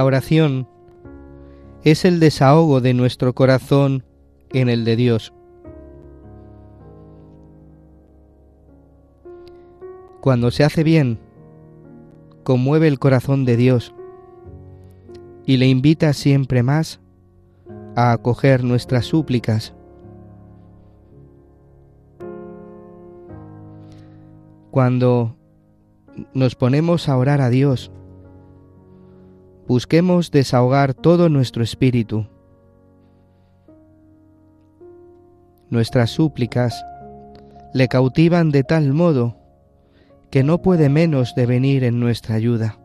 La oración es el desahogo de nuestro corazón en el de Dios. Cuando se hace bien, conmueve el corazón de Dios y le invita siempre más a acoger nuestras súplicas. Cuando nos ponemos a orar a Dios, busquemos desahogar todo nuestro espíritu. Nuestras súplicas le cautivan de tal modo que no puede menos de venir en nuestra ayuda.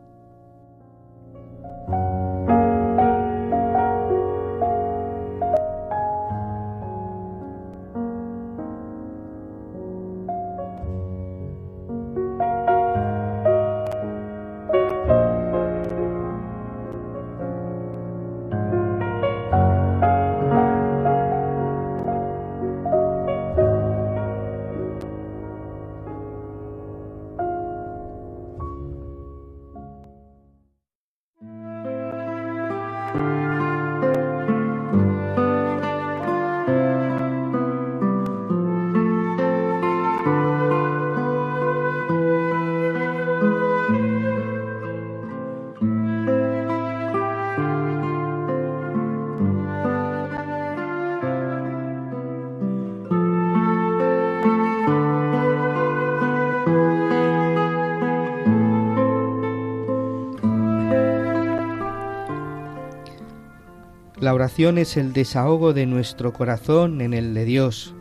Es el desahogo de nuestro corazón en el de Dios.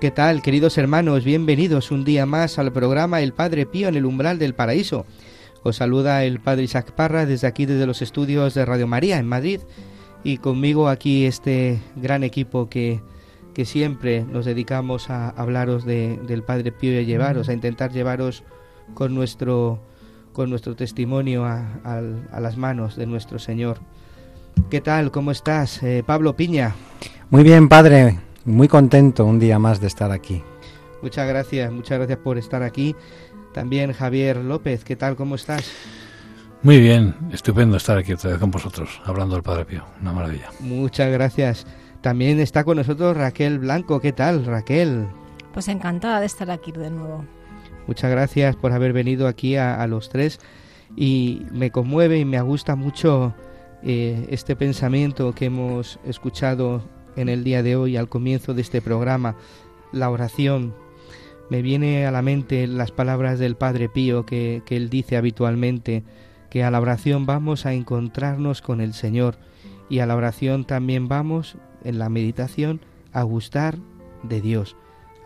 ¿Qué tal, queridos hermanos? Bienvenidos un día más al programa El Padre Pío en el umbral del paraíso. Os saluda el Padre Isaac Parra desde aquí, desde los estudios de Radio María en Madrid. Y conmigo aquí este gran equipo que, que siempre nos dedicamos a hablaros de, del Padre Pío y a llevaros, a intentar llevaros con nuestro, con nuestro testimonio a las manos de nuestro Señor. ¿Qué tal? ¿Cómo estás? Eh, Pablo Piña. Muy bien, padre. Muy contento un día más de estar aquí. Muchas gracias, muchas gracias por estar aquí. También Javier López, ¿qué tal? ¿Cómo estás? Muy bien, estupendo estar aquí otra vez con vosotros, hablando del Padre Pío. Una maravilla. Muchas gracias. También está con nosotros Raquel Blanco. ¿Qué tal, Raquel? Pues encantada de estar aquí de nuevo. Muchas gracias por haber venido aquí a, a los tres. Y me conmueve y me gusta mucho eh, este pensamiento que hemos escuchado en el día de hoy al comienzo de este programa, la oración. Me viene a la mente las palabras del Padre Pío que, que él dice habitualmente, que a la oración vamos a encontrarnos con el Señor y a la oración también vamos, en la meditación, a gustar de Dios,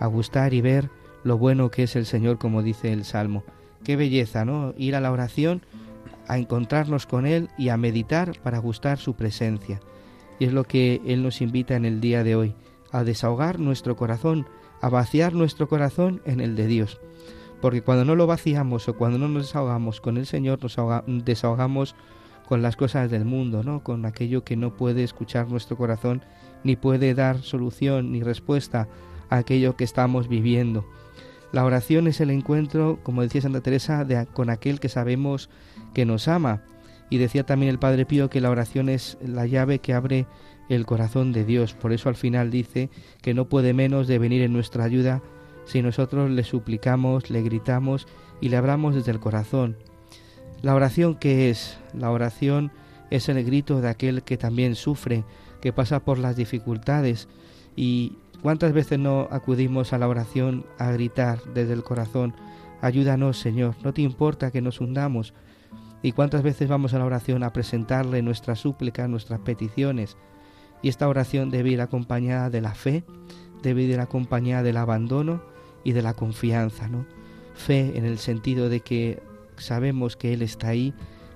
a gustar y ver lo bueno que es el Señor, como dice el Salmo. Qué belleza, ¿no? Ir a la oración a encontrarnos con Él y a meditar para gustar su presencia. Y es lo que Él nos invita en el día de hoy, a desahogar nuestro corazón, a vaciar nuestro corazón en el de Dios. Porque cuando no lo vaciamos o cuando no nos desahogamos con el Señor, nos ahoga, desahogamos con las cosas del mundo, ¿no? Con aquello que no puede escuchar nuestro corazón, ni puede dar solución ni respuesta a aquello que estamos viviendo. La oración es el encuentro, como decía Santa Teresa, de, con aquel que sabemos que nos ama. Y decía también el Padre Pío que la oración es la llave que abre el corazón de Dios. Por eso al final dice que no puede menos de venir en nuestra ayuda si nosotros le suplicamos, le gritamos y le hablamos desde el corazón. La oración qué es? La oración es el grito de aquel que también sufre, que pasa por las dificultades y cuántas veces no acudimos a la oración a gritar desde el corazón, ayúdanos Señor, no te importa que nos hundamos. Y cuántas veces vamos a la oración a presentarle nuestras súplicas, nuestras peticiones. Y esta oración debe ir acompañada de la fe, debe ir acompañada del abandono y de la confianza, ¿no? Fe en el sentido de que sabemos que Él está ahí,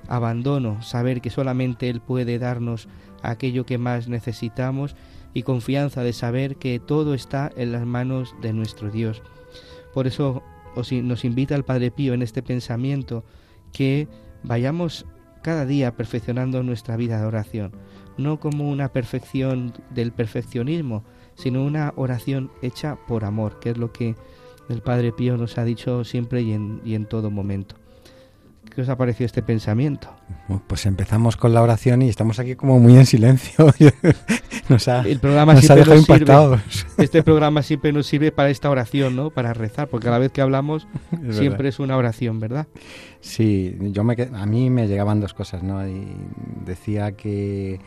abandono, saber que solamente Él puede darnos aquello que más necesitamos y confianza de saber que todo está en las manos de nuestro Dios. Por eso nos invita el Padre Pío en este pensamiento que vayamos cada día perfeccionando nuestra vida de oración, no como una perfección del perfeccionismo, sino una oración hecha por amor, que es lo que el Padre Pío nos ha dicho siempre y en, y en todo momento. ¿Qué os ha parecido este pensamiento? Pues empezamos con la oración y estamos aquí como muy en silencio. nos ha, el programa nos ha dejado impactados. Este programa siempre nos sirve para esta oración, ¿no? Para rezar, porque cada vez que hablamos Es siempre es una oración, ¿verdad? Sí, yo me, a mí me llegaban dos cosas, ¿no? Y decía que,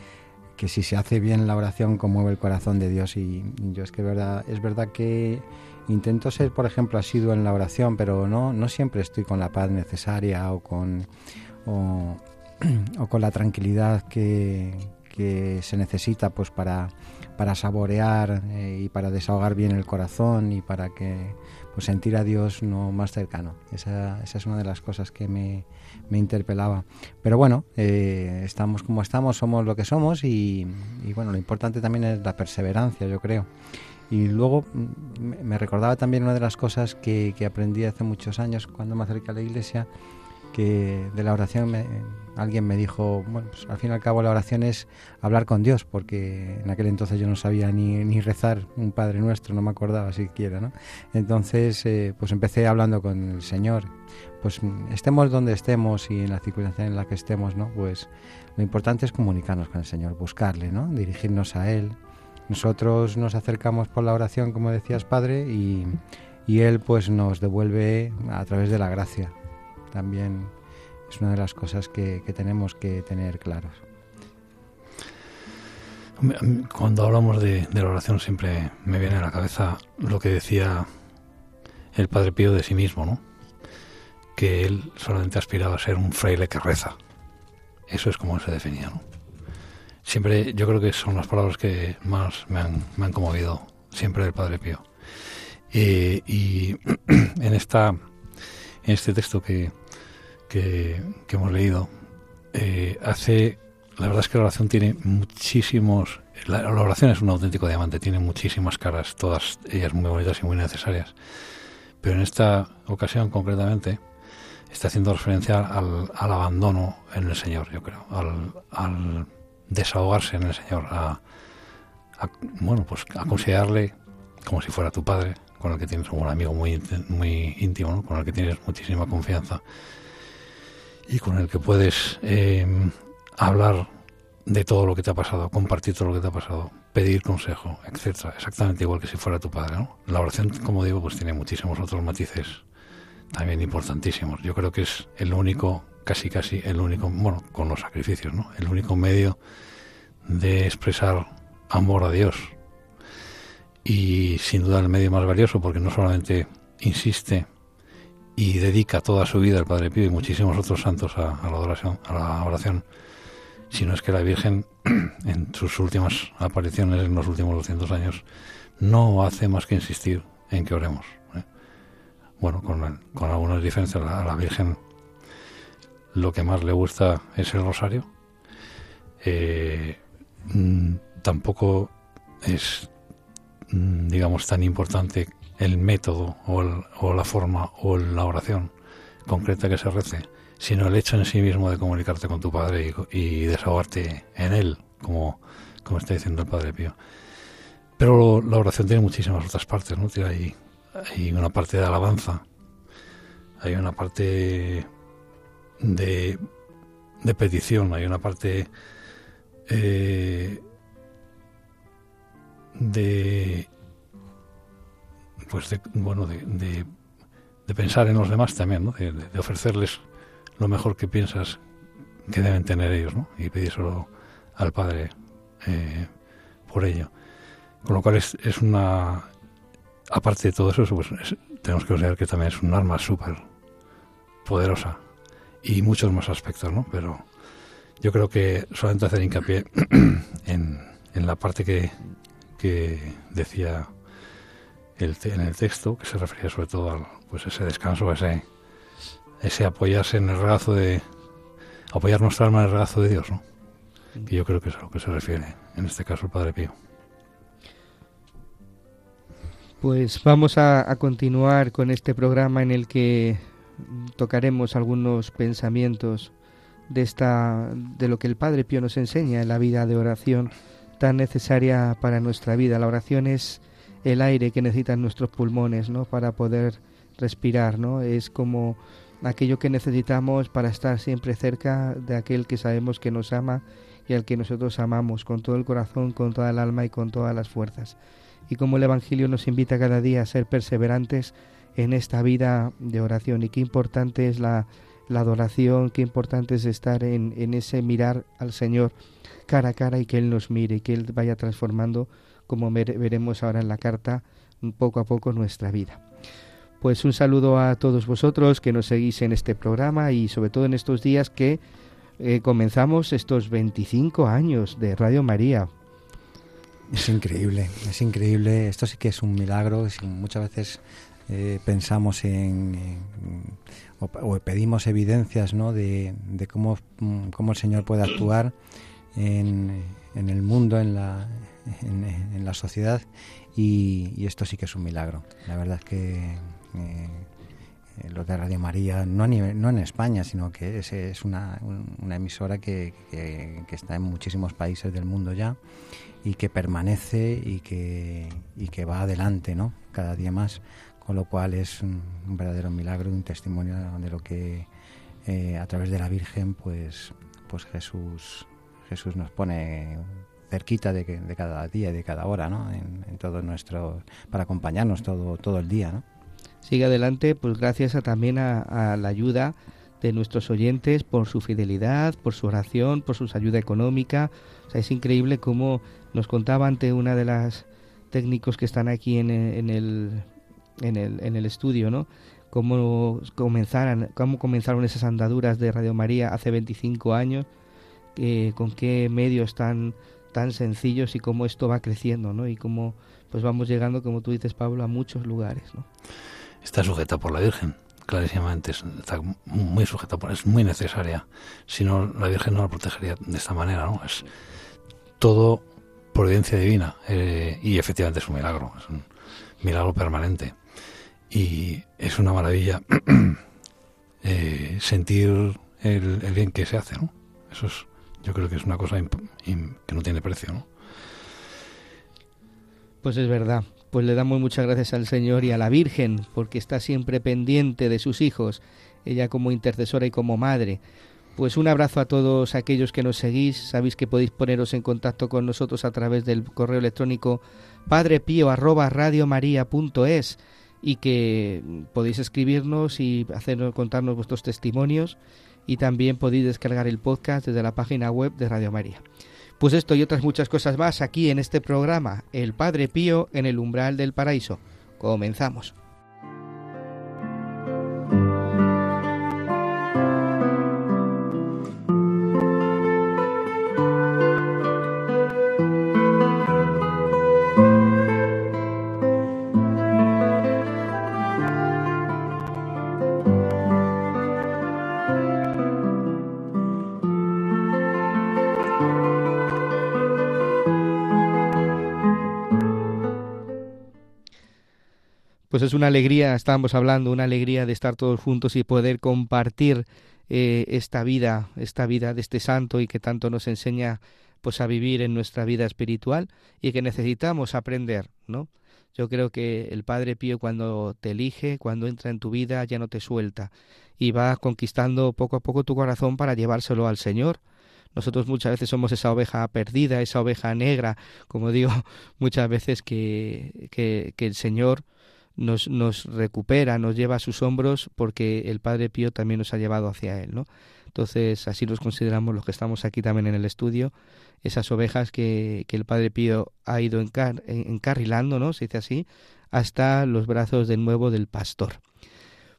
que si se hace bien la oración conmueve el corazón de Dios y yo es que es verdad, que intento ser, por ejemplo, asiduo en la oración, pero no, no siempre estoy con la paz necesaria o con, o con la tranquilidad que, que se necesita pues para, para saborear eh, y para desahogar bien el corazón y para que pues sentir a Dios no más cercano. Esa, esa es una de las cosas que me, me interpelaba. Pero bueno, eh, estamos como estamos, somos lo que somos y, y bueno, lo importante también es la perseverancia, yo creo. Y luego mm, me- recordaba también una de las cosas que, que aprendí hace muchos años cuando me acerqué a la iglesia, que de la oración alguien me dijo, bueno, pues al fin y al cabo la oración es hablar con Dios, porque en aquel entonces yo no sabía ni, ni rezar un Padre Nuestro, no me acordaba siquiera, ¿no? Entonces, eh, pues empecé hablando con el Señor. Pues estemos donde estemos y en la circunstancia en la que estemos, ¿no? Pues lo importante es comunicarnos con el Señor, buscarle, ¿no? Dirigirnos a Él. Nosotros nos acercamos por la oración, como decías, Padre, y, y Él pues nos devuelve a través de la gracia. También es una de las cosas que, que tenemos que tener mí, Cuando hablamos de, de la oración siempre me viene a la cabeza lo que decía el Padre Pío de sí mismo, ¿no? Que él solamente aspiraba a ser un fraile que reza. Eso es como se definía, ¿no? Siempre, yo creo que son las palabras que más me han, me han conmovido siempre del Padre Pío. Eh, y en esta en este texto que, que, que hemos leído, eh, hace la verdad es que la oración tiene muchísimos. La, la oración es un auténtico diamante, tiene muchísimas caras, todas ellas muy bonitas y muy necesarias. Pero en esta ocasión, concretamente, está haciendo referencia al, al abandono en el Señor, yo creo, al, al desahogarse en el Señor, a, a, bueno, pues a considerarle como si fuera tu padre, con el que tienes un amigo muy, muy íntimo, ¿no? con el que tienes muchísima confianza y con el que puedes eh, hablar de todo lo que te ha pasado, compartir todo lo que te ha pasado, pedir consejo, etcétera, exactamente igual que si fuera tu padre. La oración, como digo, pues tiene muchísimos otros matices también importantísimos. Yo creo que es el único, casi casi el único, bueno, con los sacrificios, ¿no? El único medio de expresar amor a Dios. Y sin duda el medio más valioso porque no solamente insiste y dedica toda su vida el Padre Pío y muchísimos otros santos a, la adoración, a la oración, sino es que la Virgen en sus últimas apariciones en los últimos 200 años no hace más que insistir en que oremos. ¿eh? Bueno, con, con algunas diferencias, a la, a la Virgen lo que más le gusta es el rosario. Eh, mm, tampoco es, mm, digamos, tan importante el método o, el- o la forma o la oración concreta que se rece, sino el hecho en sí mismo de comunicarte con tu Padre y, y desahogarte en Él, como, como está diciendo el Padre Pío. Pero la oración tiene muchísimas otras partes, ¿no? Tiene hay una parte de alabanza, hay una parte de, de petición, hay una parte eh, de pues de, bueno de, de, pensar en los demás también, ¿no? de, ofrecerles lo mejor que piensas que deben tener ellos, ¿no? y pedírselo al Padre eh, por ello. Con lo cual es, es una aparte de todo eso, pues tenemos que considerar que también es un arma súper poderosa y muchos más aspectos, ¿no? Pero yo creo que solamente hacer hincapié en, en la parte que, que decía el, en el texto, que se refería sobre todo a pues ese descanso, ese, ese apoyarse en el regazo de apoyar nuestra alma en el regazo de Dios, ¿no? Que yo creo que es a lo que se refiere, en este caso el Padre Pío. Pues vamos a, a, continuar con este programa en el que tocaremos algunos pensamientos de esta de lo que el Padre Pío nos enseña en la vida de oración tan necesaria para nuestra vida. La oración es el aire que necesitan nuestros pulmones, ¿no? Para poder respirar, ¿no? Es como aquello que necesitamos para estar siempre cerca de aquel que sabemos que nos ama y al que nosotros amamos con todo el corazón, con toda el alma y con todas las fuerzas y como el Evangelio nos invita cada día a ser perseverantes en esta vida de oración y qué importante es la, la adoración, qué importante es estar en, en, ese mirar al Señor cara a cara y que Él nos mire y que Él vaya transformando, como veremos ahora en la carta, poco a poco nuestra vida. Pues un saludo a todos vosotros que nos seguís en este programa y sobre todo en estos días que eh, comenzamos estos 25 años de Radio María. Es increíble, es increíble. Esto sí que es un milagro. Muchas veces eh, pensamos en, o, pedimos evidencias ¿no? de, de cómo, cómo, el Señor puede actuar en, en el mundo, en la, en, la sociedad. Y, esto sí que es un milagro. La verdad es que eh, lo de Radio María, no, nivel, no en España, sino que es, es una, una, emisora que, que, está en muchísimos países del mundo ya y que permanece y que, y que va adelante, ¿no? Cada día más, con lo cual es un, un verdadero milagro, un testimonio de lo que eh, a través de la Virgen, pues, pues Jesús, Jesús nos pone cerquita de, que, de cada día y de cada hora, ¿no? En, todo nuestro, para acompañarnos todo, todo el día, ¿no? Sigue adelante, pues gracias a, también a, la ayuda de nuestros oyentes por su fidelidad, por su oración, por su ayuda económica. Es increíble cómo nos contaba ante una de las técnicos que están aquí en, el, en, el, en el estudio, ¿no? Cómo comenzaron, cómo comenzaron esas andaduras de Radio María hace 25 años, eh, con qué medios tan, tan sencillos y cómo esto va creciendo, ¿no? Y cómo pues vamos llegando, como tú dices, Pablo, a muchos lugares. Está sujeta por la Virgen, clarísimamente, está muy sujeta, por, es muy necesaria. Si no, la Virgen no la protegería de esta manera, ¿no? Es todo providencia divina eh, y efectivamente es un milagro, es un milagro permanente y es una maravilla eh, sentir el, el, bien que se hace, ¿no? Eso es, yo creo que es una cosa que no tiene precio, ¿no? Pues es verdad, pues le damos muchas gracias al Señor y a la Virgen porque está siempre pendiente de sus hijos, ella como intercesora y como madre. Pues un abrazo a todos aquellos que nos seguís. Sabéis que podéis poneros en contacto con nosotros a través del correo electrónico padrepío@radiomaria.es y que podéis escribirnos y hacernos contarnos vuestros testimonios y también podéis descargar el podcast desde la página web de Radio María. Pues esto y otras muchas cosas más aquí en este programa, El Padre Pío en el umbral del paraíso. Comenzamos. Es una alegría, estábamos hablando, una alegría de estar todos juntos y poder compartir eh, esta vida, esta vida de este santo y que tanto nos enseña pues a vivir en nuestra vida espiritual y que necesitamos aprender, ¿no? Yo creo que el Padre Pío cuando te elige, cuando entra en tu vida, ya no te suelta y va conquistando poco a poco tu corazón para llevárselo al Señor. Nosotros muchas veces somos esa oveja perdida, esa oveja negra, como digo muchas veces que, que el Señor nos, nos recupera, nos lleva a sus hombros porque el Padre Pío también nos ha llevado hacia Él, ¿no? Entonces así nos consideramos los que estamos aquí también en el estudio, esas ovejas que, que el Padre Pío ha ido encarrilando, ¿no? Se dice así, hasta los brazos de nuevo del pastor.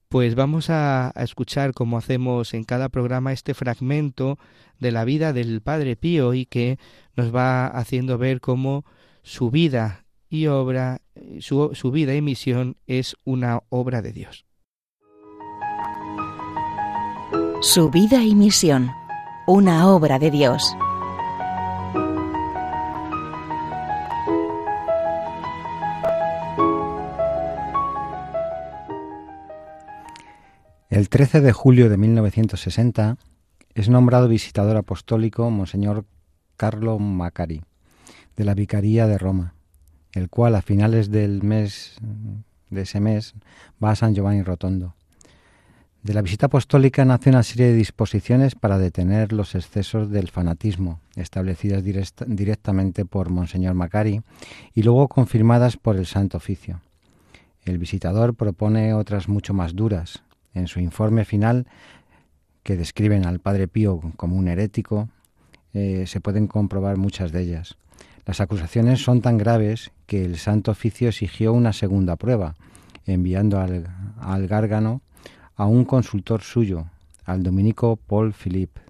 Pues vamos a, a, escuchar, como hacemos en cada programa, este fragmento de la vida del Padre Pío y que nos va haciendo ver cómo su vida y obra, su, su vida y misión es una obra de Dios. Su vida y misión, una obra de Dios. El 13 de julio de 1960 es nombrado visitador apostólico Monseñor Carlo Macari, de la Vicaría de Roma el cual a finales del mes de ese mes va a San Giovanni Rotondo. De la visita apostólica nace una serie de disposiciones para detener los excesos del fanatismo, establecidas directamente por Monseñor Macari y luego confirmadas por el Santo Oficio. El visitador propone otras mucho más duras. En su informe final, que describen al Padre Pío como un herético, eh, se pueden comprobar muchas de ellas. Las acusaciones son tan graves que el Santo Oficio exigió una segunda prueba, enviando al, Gárgano a un consultor suyo, al dominico Paul Philippe.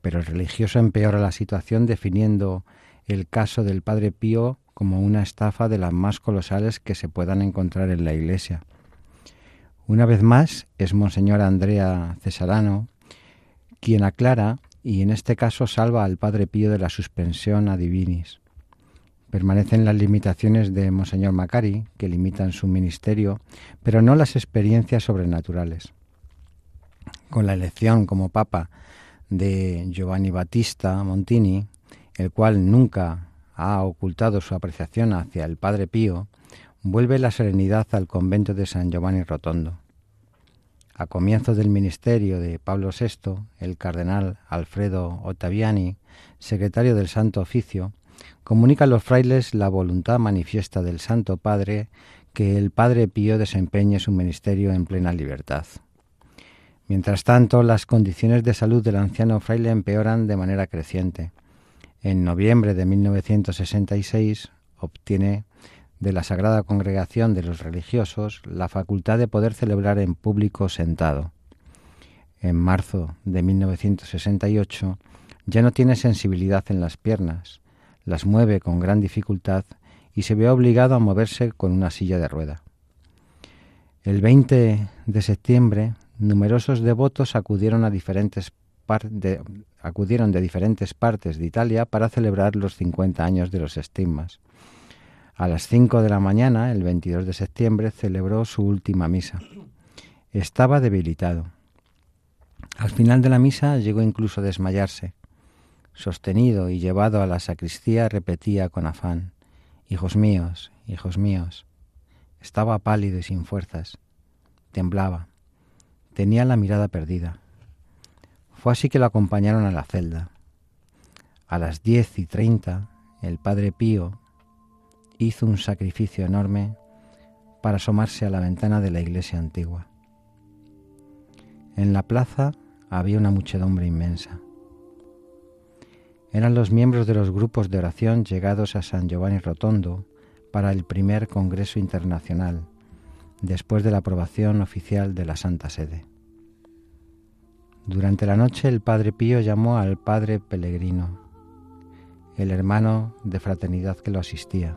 Pero el religioso empeora la situación definiendo el caso del Padre Pío como una estafa de las más colosales que se puedan encontrar en la Iglesia. Una vez más es Monseñor Andrea Cesarano quien aclara y en este caso salva al Padre Pío de la suspensión a divinis. Permanecen las limitaciones de Monseñor Macari, que limitan su ministerio, pero no las experiencias sobrenaturales. Con la elección como papa de Giovanni Battista Montini, el cual nunca ha ocultado su apreciación hacia el Padre Pío, vuelve la serenidad al convento de San Giovanni Rotondo. A comienzos del ministerio de Pablo VI, el cardenal Alfredo Ottaviani, secretario del Santo Oficio, comunica a los frailes la voluntad manifiesta del Santo Padre que el Padre Pío desempeñe su ministerio en plena libertad. Mientras tanto, las condiciones de salud del anciano fraile empeoran de manera creciente. En noviembre de 1966 obtiene de la Sagrada Congregación de los Religiosos la facultad de poder celebrar en público sentado. En marzo de 1968 ya no tiene sensibilidad en las piernas, las mueve con gran dificultad y se ve obligado a moverse con una silla de rueda. El 20 de septiembre, numerosos devotos acudieron, de, de diferentes partes de Italia para celebrar los 50 años de los estigmas. A las 5 de la mañana, el 22 de septiembre, celebró su última misa. Estaba debilitado. Al final de la misa llegó incluso a desmayarse. Sostenido y llevado a la sacristía, repetía con afán, Hijos míos, hijos míos. Estaba pálido y sin fuerzas. Temblaba. Tenía la mirada perdida. Fue así que lo acompañaron a la celda. A las diez y treinta, el padre Pío hizo un sacrificio enorme para asomarse a la ventana de la iglesia antigua. En la plaza había una muchedumbre inmensa eran los miembros de los grupos de oración llegados a San Giovanni Rotondo para el primer Congreso Internacional, después de la aprobación oficial de la Santa Sede. Durante la noche el Padre Pío llamó al Padre Pellegrino, el hermano de fraternidad que lo asistía.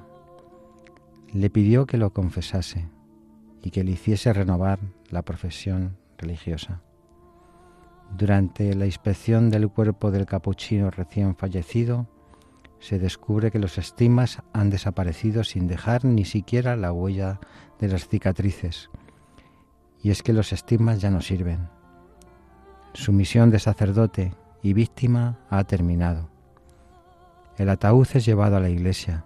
Le pidió que lo confesase y que le hiciese renovar la profesión religiosa. Durante la inspección del cuerpo del capuchino recién fallecido, se descubre que los estigmas han desaparecido sin dejar ni siquiera la huella de las cicatrices. Y es que los estigmas ya no sirven. Su misión de sacerdote y víctima ha terminado. El ataúd es llevado a la iglesia.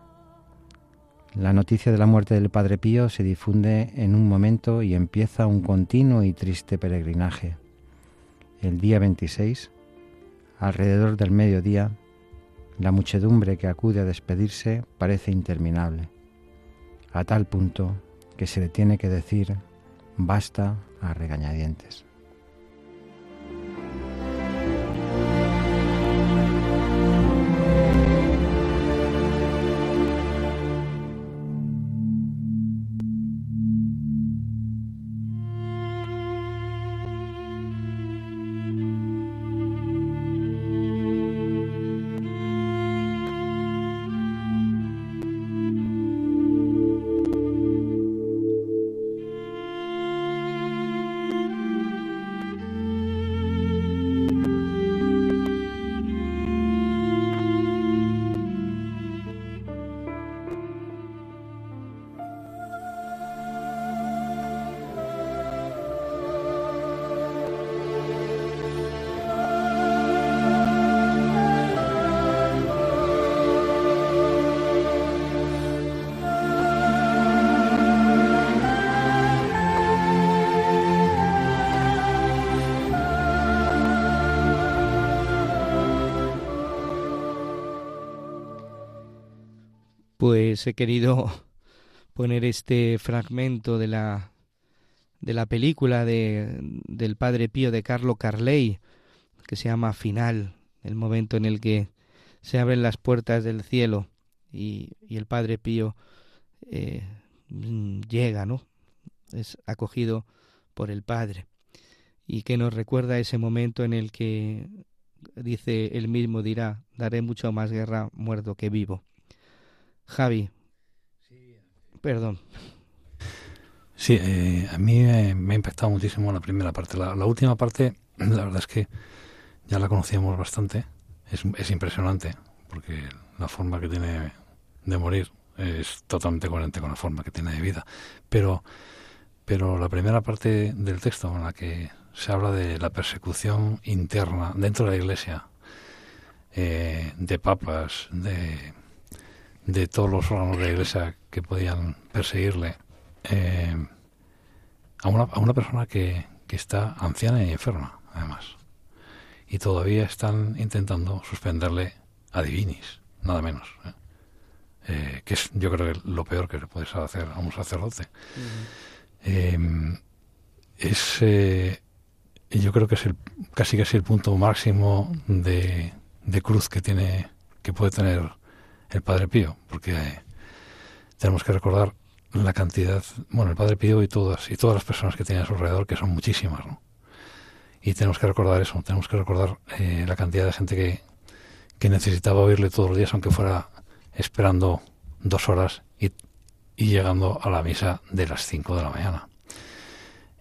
La noticia de la muerte del Padre Pío se difunde en un momento y empieza un continuo y triste peregrinaje. El día 26, alrededor del mediodía, la muchedumbre que acude a despedirse parece interminable, a tal punto que se le tiene que decir basta a regañadientes. Pues he querido poner este fragmento de la de la película de, del Padre Pío de Carlo Carley, que se llama Final, el momento en el que se abren las puertas del cielo y, y el Padre Pío eh, llega, ¿no? Es acogido por el Padre y que nos recuerda ese momento en el que dice él mismo dirá, daré mucho más guerra muerto que vivo. Javi. Perdón. Sí, eh, a mí me, ha impactado muchísimo la primera parte. La, última parte, la verdad es que ya la conocíamos bastante. Es, es, impresionante, porque la forma que tiene de morir es totalmente coherente con la forma que tiene de vida. Pero, pero la primera parte del texto, en la que se habla de la persecución interna dentro de la Iglesia, eh, de papas, de de todos los órganos de la iglesia que podían perseguirle eh, a, una, a una persona que, que está anciana y enferma, además. Y todavía están intentando suspenderle a divinis, nada menos. ¿eh? Eh, que es, yo creo que lo peor que le puedes hacer a un sacerdote. es, yo creo que es el, casi casi el punto máximo de, de cruz que tiene, que puede tener el Padre Pío, porque tenemos que recordar la cantidad, bueno, el Padre Pío y todas y todas las personas que tiene a su alrededor, que son muchísimas, ¿no? Y tenemos que recordar eso, tenemos que recordar eh, la cantidad de gente que, que necesitaba oírle todos los días, aunque fuera esperando dos horas y, y llegando a la misa de las cinco de la mañana.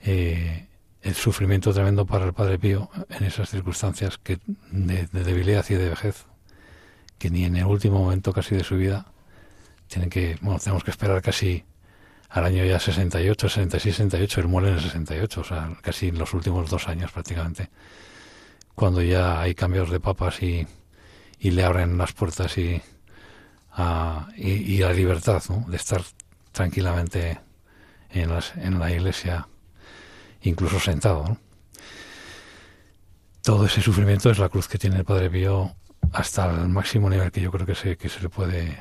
Eh, el sufrimiento tremendo para el Padre Pío en esas circunstancias que de debilidad y de vejez que ni en el último momento casi de su vida tienen que, bueno, tenemos que esperar casi al año ya 68, 66, 68, él muere en el 68, o sea, casi en los últimos dos años prácticamente, cuando ya hay cambios de papas y, y le abren las puertas y, a, y, la libertad ¿no? de estar tranquilamente en, las, en la iglesia, incluso sentado. ¿no? Todo ese sufrimiento es la cruz que tiene el Padre Pío hasta el máximo nivel que yo creo que se, que se le puede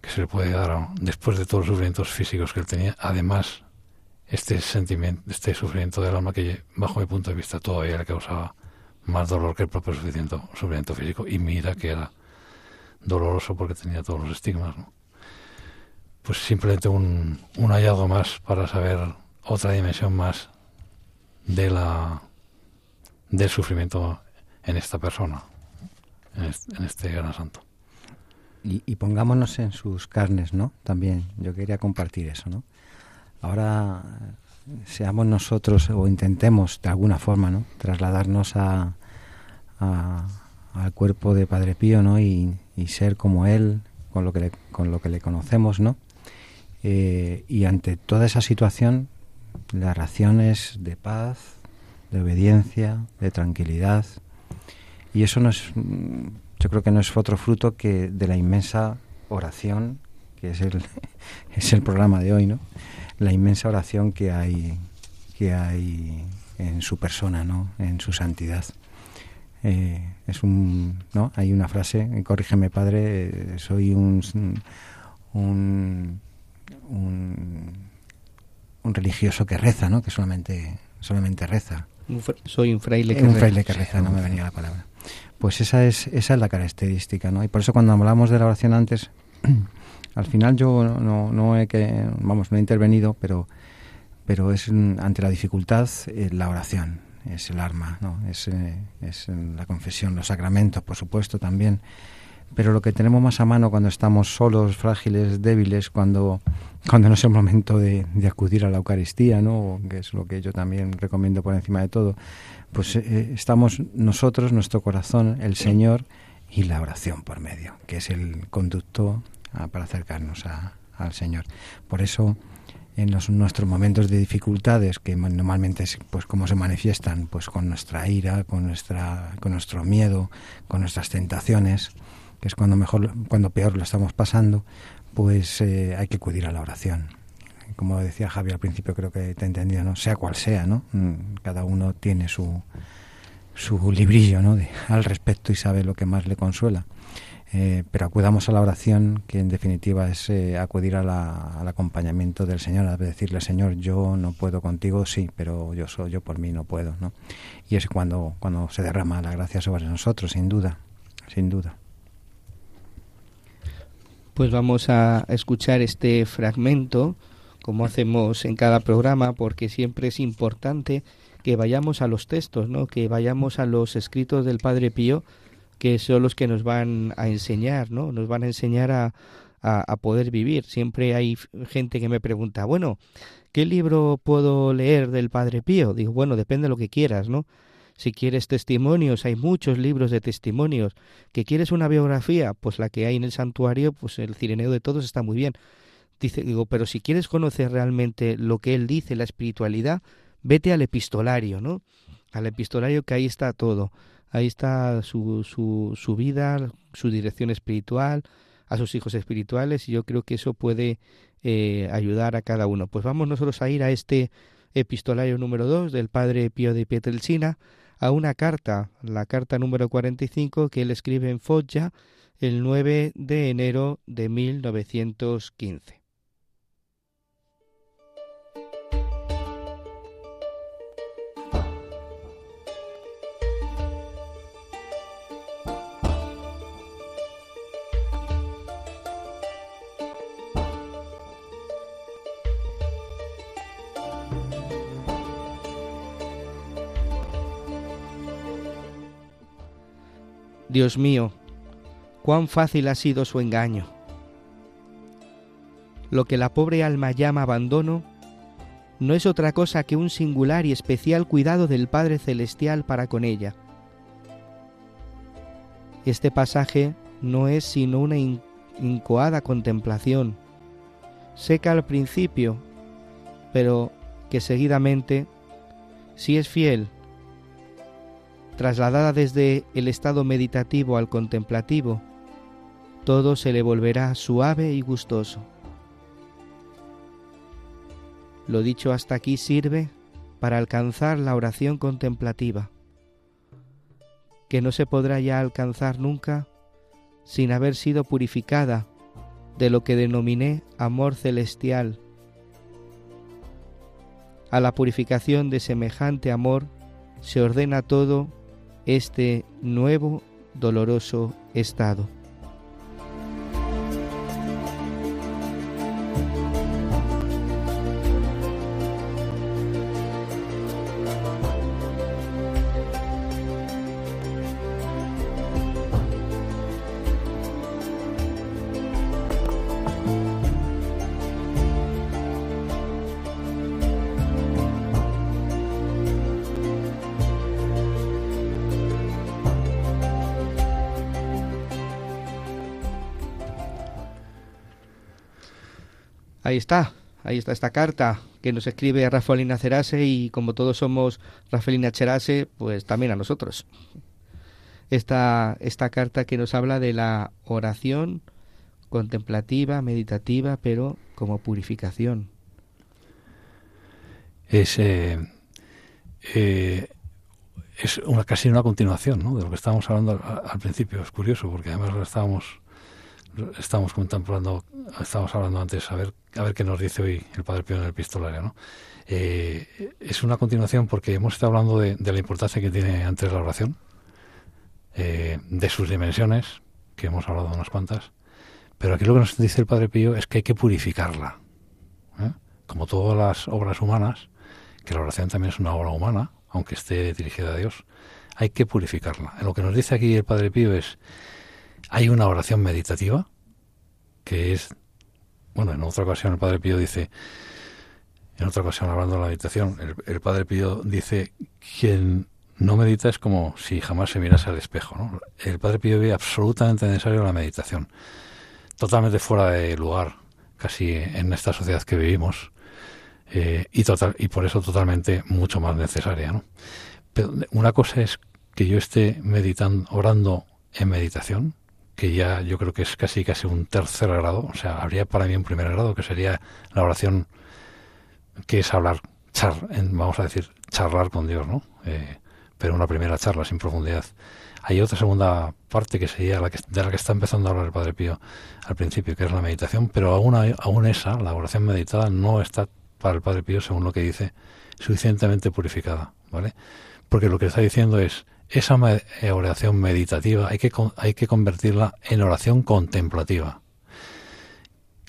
que se le puede dar después de todos los sufrimientos físicos que él tenía. Además este sentimiento este sufrimiento del alma que bajo mi punto de vista todavía le causaba más dolor que el propio sufrimiento, sufrimiento físico. Y mira que era doloroso porque tenía todos los estigmas pues simplemente un, un hallazgo más para saber otra dimensión más de la del sufrimiento en esta persona en este, gran santo. Y, pongámonos en sus carnes, ¿no? También, yo quería compartir eso, ¿no? Ahora seamos nosotros o intentemos de alguna forma, ¿no? Trasladarnos a, al cuerpo de Padre Pío, ¿no? Y, ser como él, con lo que le, con lo que le conocemos, ¿no? Eh, y ante toda esa situación, la ración es de paz, de obediencia, de tranquilidad, y eso no es, mm, yo creo que no es otro fruto que de la inmensa oración que es el, es el programa de hoy, ¿no? La inmensa oración que hay, que hay en su persona, ¿no? En su santidad. Eh, es un, ¿no? Hay una frase, corrígeme padre, eh, soy un, un, un, religioso que reza, ¿no? Que solamente, solamente reza. soy un fraile que un fraile que reza, no me venía la palabra. Pues esa es, esa es la característica, ¿no? Y por eso cuando hablamos de la oración antes, al final yo no, no he que, vamos, no he intervenido, pero, pero es ante la dificultad eh, la oración, es el arma, ¿no? Es, eh, es la confesión, los sacramentos, por supuesto, también. Pero lo que tenemos más a mano cuando estamos solos, frágiles, débiles, cuando, cuando no es el momento de, de acudir a la Eucaristía, ¿no? que es lo que yo también recomiendo por encima de todo, pues eh, eh, estamos nosotros, nuestro corazón, el Señor y la oración por medio, que es el conducto ah, para acercarnos al Señor. Por eso, en los, nuestros momentos de dificultades, que normalmente es pues como se manifiestan, pues con nuestra ira, con nuestra, con nuestro miedo, con nuestras tentaciones, que es cuando mejor, cuando peor lo estamos pasando, pues eh, hay que acudir a la oración como decía Javier al principio, creo que te he entendido, ¿no? Sea cual sea, ¿no? Mm, cada uno tiene su, su librillo, ¿no? al respecto y sabe lo que más le consuela. Eh, pero acudamos a la oración, que en definitiva es eh, acudir al acompañamiento del Señor, a decirle, Señor, yo no puedo contigo, sí, pero yo soy, yo por mí no puedo, ¿no? Y es cuando, cuando se derrama la gracia sobre nosotros, sin duda, sin duda. Pues vamos a escuchar este fragmento como hacemos en cada programa, porque siempre es importante que vayamos a los textos, ¿no? que vayamos a los escritos del Padre Pío, que son los que nos van a enseñar, ¿no? nos van a enseñar a, a, poder vivir. Siempre hay gente que me pregunta, bueno, ¿qué libro puedo leer del Padre Pío? Digo, bueno, depende de lo que quieras, ¿no? Si quieres testimonios, hay muchos libros de testimonios. ¿Que quieres una biografía? Pues la que hay en el santuario, pues el Cireneo de Todos está muy bien. Dice, digo, pero si quieres conocer realmente lo que él dice, la espiritualidad, vete al epistolario, ¿no? Al epistolario que ahí está todo. Ahí está su, su, su vida, su dirección espiritual, a sus hijos espirituales, y yo creo que eso puede eh, ayudar a cada uno. Pues vamos nosotros a ir a este epistolario número 2 del padre Pío de Pietrelcina, a una carta, la carta número 45 que él escribe en Foggia el 9 de enero de 1915. Dios mío, cuán fácil ha sido su engaño. Lo que la pobre alma llama abandono no es otra cosa que un singular y especial cuidado del Padre Celestial para con ella. Este pasaje no es sino una incoada contemplación, seca al principio, pero que seguidamente, si es fiel trasladada desde el estado meditativo al contemplativo, todo se le volverá suave y gustoso. Lo dicho hasta aquí sirve para alcanzar la oración contemplativa, que no se podrá ya alcanzar nunca sin haber sido purificada de lo que denominé amor celestial. A la purificación de semejante amor se ordena todo este nuevo doloroso estado. Ahí está, ahí está esta carta que nos escribe Rafaelina Cerase y como todos somos Rafaelina Cherase, pues también a nosotros. Esta, esta carta que nos habla de la oración contemplativa, meditativa, pero como purificación. Es, eh, eh, es una, casi una continuación ¿no? de lo que estábamos hablando al, principio. Es curioso porque además lo estábamos, estábamos contemplando, estábamos hablando antes a ver, a ver qué nos dice hoy el Padre Pío en el epistolario. ¿no? Eh, es una continuación porque hemos estado hablando de, la importancia que tiene antes la oración, de sus dimensiones, que hemos hablado unas cuantas, pero aquí lo que nos dice el Padre Pío es que hay que purificarla. ¿eh? Como todas las obras humanas, que la oración también es una obra humana, aunque esté dirigida a Dios, hay que purificarla. Lo que nos dice aquí el Padre Pío es, hay una oración meditativa, que es, bueno, en otra ocasión el Padre Pío dice, en otra ocasión hablando de la meditación, el, el Padre Pío dice, quien no medita es como si jamás se mirase al espejo. ¿no? El Padre Pío ve absolutamente necesario la meditación totalmente fuera de lugar, casi en esta sociedad que vivimos, eh, y, total, y por eso totalmente mucho más necesaria. ¿no? Pero una cosa es que yo esté meditando, orando en meditación, que ya yo creo que es casi casi un tercer grado, o sea, habría para mí un primer grado, que sería la oración, que es hablar, char, vamos a decir, charlar con Dios, ¿no? Eh, pero una primera charla sin profundidad. Hay otra segunda parte que sería la que, de la que está empezando a hablar el Padre Pío al principio, que es la meditación, pero aún, aún esa, la oración meditada, no está para el Padre Pío, según lo que dice, suficientemente purificada, ¿vale? Porque lo que está diciendo es, esa eh, oración meditativa hay que, hay que convertirla en oración contemplativa.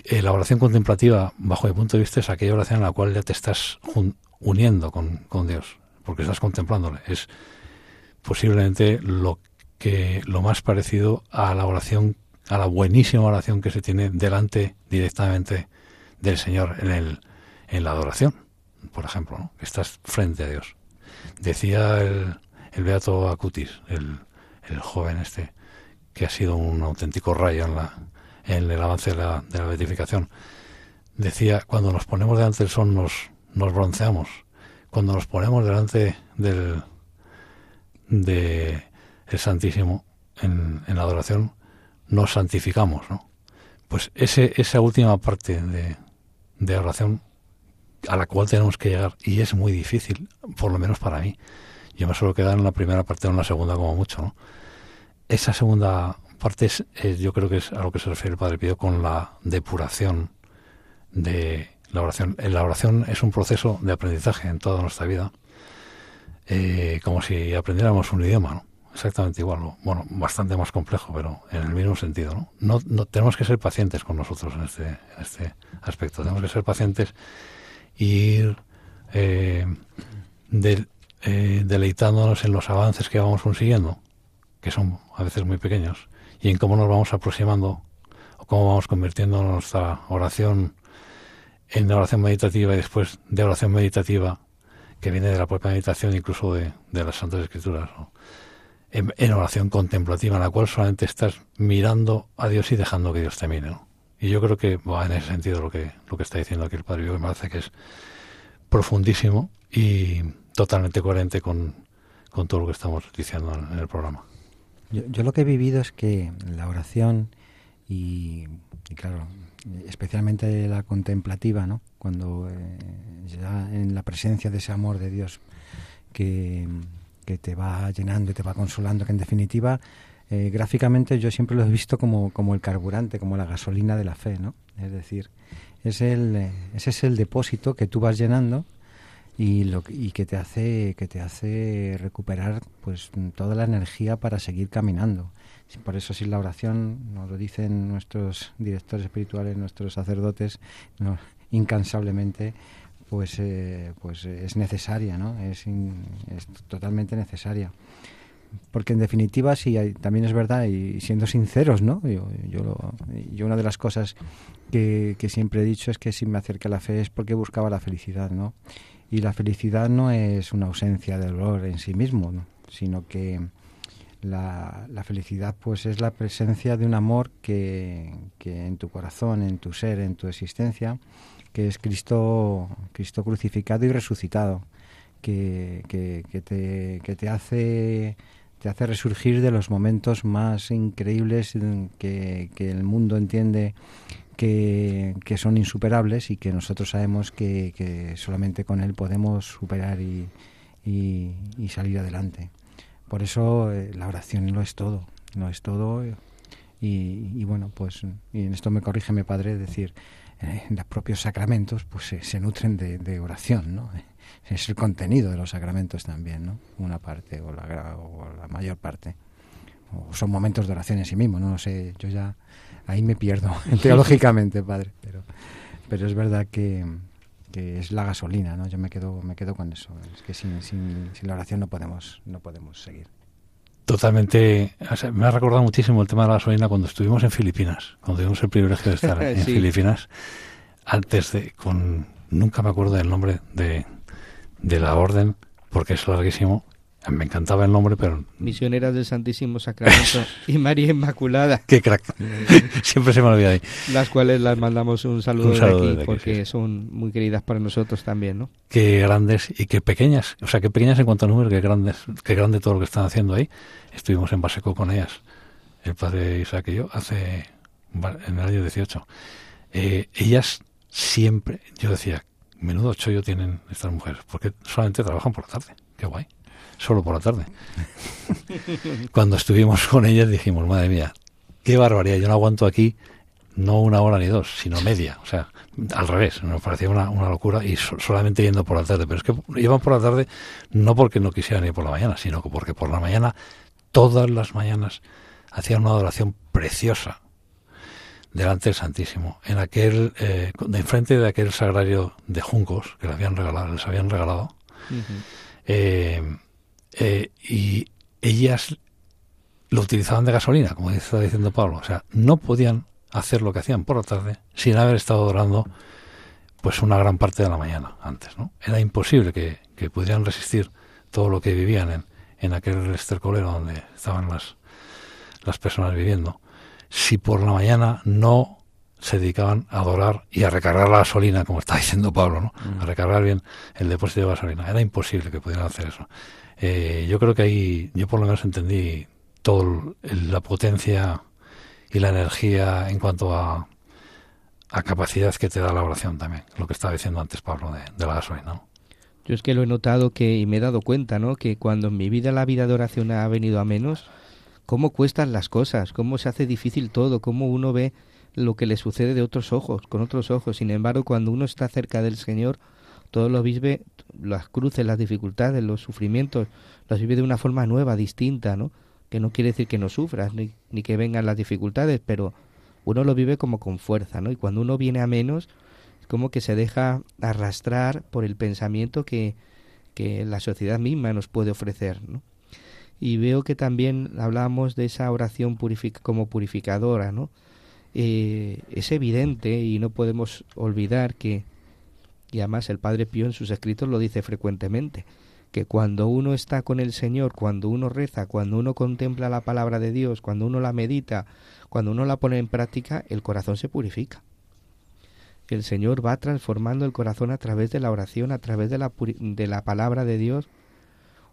Eh, la oración contemplativa, bajo mi punto de vista, es aquella oración en la cual ya te estás uniendo con, con Dios, porque estás contemplándole. Es posiblemente lo que lo más parecido a la oración, a la buenísima oración que se tiene delante directamente del Señor en el en la adoración, por ejemplo, ¿no? estás frente a Dios. Decía el, el Beato Acutis, el, joven este, que ha sido un auténtico rayo en, la, en el avance de la, de la beatificación, decía, cuando nos ponemos delante del sol nos, nos bronceamos, cuando nos ponemos delante del, de el Santísimo en, la adoración, nos santificamos, ¿no? Pues ese, esa última parte de, de oración a la cual tenemos que llegar, y es muy difícil, por lo menos para mí. Yo me suelo quedar en la primera parte o en la segunda como mucho, ¿no? Esa segunda parte es, yo creo que es a lo que se refiere el Padre Pío con la depuración de la oración. La oración es un proceso de aprendizaje en toda nuestra vida eh, como si aprendiéramos un idioma, ¿no? Exactamente igual, bueno, bastante más complejo, pero en el mismo sentido, ¿no? No, tenemos que ser pacientes con nosotros en este, en este aspecto, tenemos que ser pacientes y ir eh, eh, deleitándonos en los avances que vamos consiguiendo, que son a veces muy pequeños, y en cómo nos vamos aproximando o cómo vamos convirtiendo nuestra oración en oración meditativa y después de oración meditativa que viene de la propia meditación, incluso de, las Santas Escrituras, en, oración contemplativa, en la cual solamente estás mirando a Dios y dejando que Dios te mire. Y yo creo que va en ese sentido lo que, lo que está diciendo aquí el Padre. Yo me parece que es profundísimo y totalmente coherente con, todo lo que estamos diciendo en, el programa. Yo, yo, lo que he vivido es que la oración y, claro, especialmente la contemplativa, ¿no? Cuando eh, ya en la presencia de ese amor de Dios que, te va llenando y te va consolando, que en definitiva, eh, gráficamente yo siempre lo he visto como, como el carburante, como la gasolina de la fe, ¿no? Es decir, es el, eh, ese es el depósito que tú vas llenando y, lo, y que te hace que te hace recuperar pues toda la energía para seguir caminando. Por eso sin la oración, nos lo dicen nuestros directores espirituales, nuestros sacerdotes, incansablemente, pues, eh, pues es necesaria, ¿no? Es, es totalmente necesaria. Porque en definitiva sí también es verdad y siendo sinceros no yo yo, una de las cosas que, que, siempre he dicho es que si me acerqué a la fe es porque buscaba la felicidad no y la felicidad no es una ausencia de dolor en sí mismo ¿no? sino que la, la, felicidad pues es la presencia de un amor que, que, en tu corazón, en tu ser, en tu existencia, que es Cristo, Cristo crucificado y resucitado, que, que, te, que te hace te hace resurgir de los momentos más increíbles que, que el mundo entiende que, son insuperables y que nosotros sabemos que, solamente con él podemos superar y, salir adelante. Por eso eh, la oración lo es todo, lo es todo. Y, y, bueno, pues en esto me corrige mi padre, decir, eh, los propios sacramentos pues se, nutren de, oración, ¿no? Es el contenido de los sacramentos también, ¿no? Una parte o la, o la mayor parte. O son momentos de oración en sí mismo, no, no sé, yo ya ahí me pierdo teológicamente, padre, pero, pero es verdad que, que, es la gasolina, ¿no? Yo me quedo, me quedo con eso, es que sin, sin, sin la oración no podemos, no podemos seguir. Totalmente, o sea, me ha recordado muchísimo el tema de la gasolina cuando estuvimos en Filipinas, cuando tuvimos el privilegio de estar en sí. Filipinas, antes de, con, nunca me acuerdo del nombre de, de la orden, porque es larguísimo, me encantaba el nombre, pero... Misioneras del Santísimo Sacramento y María Inmaculada. Qué crack. Siempre se me olvida ahí. Las cuales las mandamos un saludo, un saludo de aquí, de aquí porque sí. son muy queridas para nosotros también, ¿no? Qué grandes y qué pequeñas. O sea, qué pequeñas en cuanto a número, qué grandes, qué grande todo lo que están haciendo ahí. Estuvimos en Baseco con ellas, el padre Isaac y yo, hace... en el año 18. Eh, ellas siempre... Yo decía, menudo chollo tienen estas mujeres, porque solamente trabajan por la tarde. Qué guay solo por la tarde. Cuando estuvimos con ellas dijimos, madre mía, qué barbaridad, yo no aguanto aquí no una hora ni dos, sino media. O sea, al revés, nos parecía una, una locura y so, solamente yendo por la tarde. Pero es que iban por la tarde no porque no quisieran ir por la mañana, sino porque por la mañana, todas las mañanas, hacían una adoración preciosa delante del Santísimo, en aquel, eh, de enfrente de aquel sagrario de juncos que les habían regalado, les habían regalado. Uh -huh. eh, eh, y ellas lo utilizaban de gasolina, como está diciendo Pablo. O sea, no podían hacer lo que hacían por la tarde sin haber estado orando pues una gran parte de la mañana antes, ¿no? Era imposible que, que pudieran resistir todo lo que vivían en, en aquel estercolero donde estaban las, las personas viviendo. Si por la mañana no se dedicaban a adorar y a recargar la gasolina, como está diciendo Pablo, ¿no? A recargar bien el depósito de gasolina. Era imposible que pudieran hacer eso. Eh, yo creo que ahí, yo por lo menos entendí todo el, la potencia y la energía en cuanto a, a, capacidad que te da la oración también, lo que estaba diciendo antes Pablo de, de la gasolina. ¿no? Yo es que lo he notado que y me he dado cuenta, ¿no? Que cuando en mi vida la vida de oración ha venido a menos, cómo cuestan las cosas, cómo se hace difícil todo, cómo uno ve lo que le sucede de otros ojos, con otros ojos. Sin embargo, cuando uno está cerca del Señor, todo lo vive, las cruces, las dificultades, los sufrimientos, los vive de una forma nueva, distinta, ¿no? Que no quiere decir que no sufras, ni, ni que vengan las dificultades, pero uno lo vive como con fuerza, ¿no? Y cuando uno viene a menos, es como que se deja arrastrar por el pensamiento que, que la sociedad misma nos puede ofrecer, ¿no? Y veo que también hablamos de esa oración como purificadora, ¿no? Eh, es evidente y no podemos olvidar que y además el Padre Pío en sus escritos lo dice frecuentemente, que cuando uno está con el Señor, cuando uno reza, cuando uno contempla la palabra de Dios, cuando uno la medita, cuando uno la pone en práctica, el corazón se purifica. El Señor va transformando el corazón a través de la oración, a través de la, de la palabra de Dios,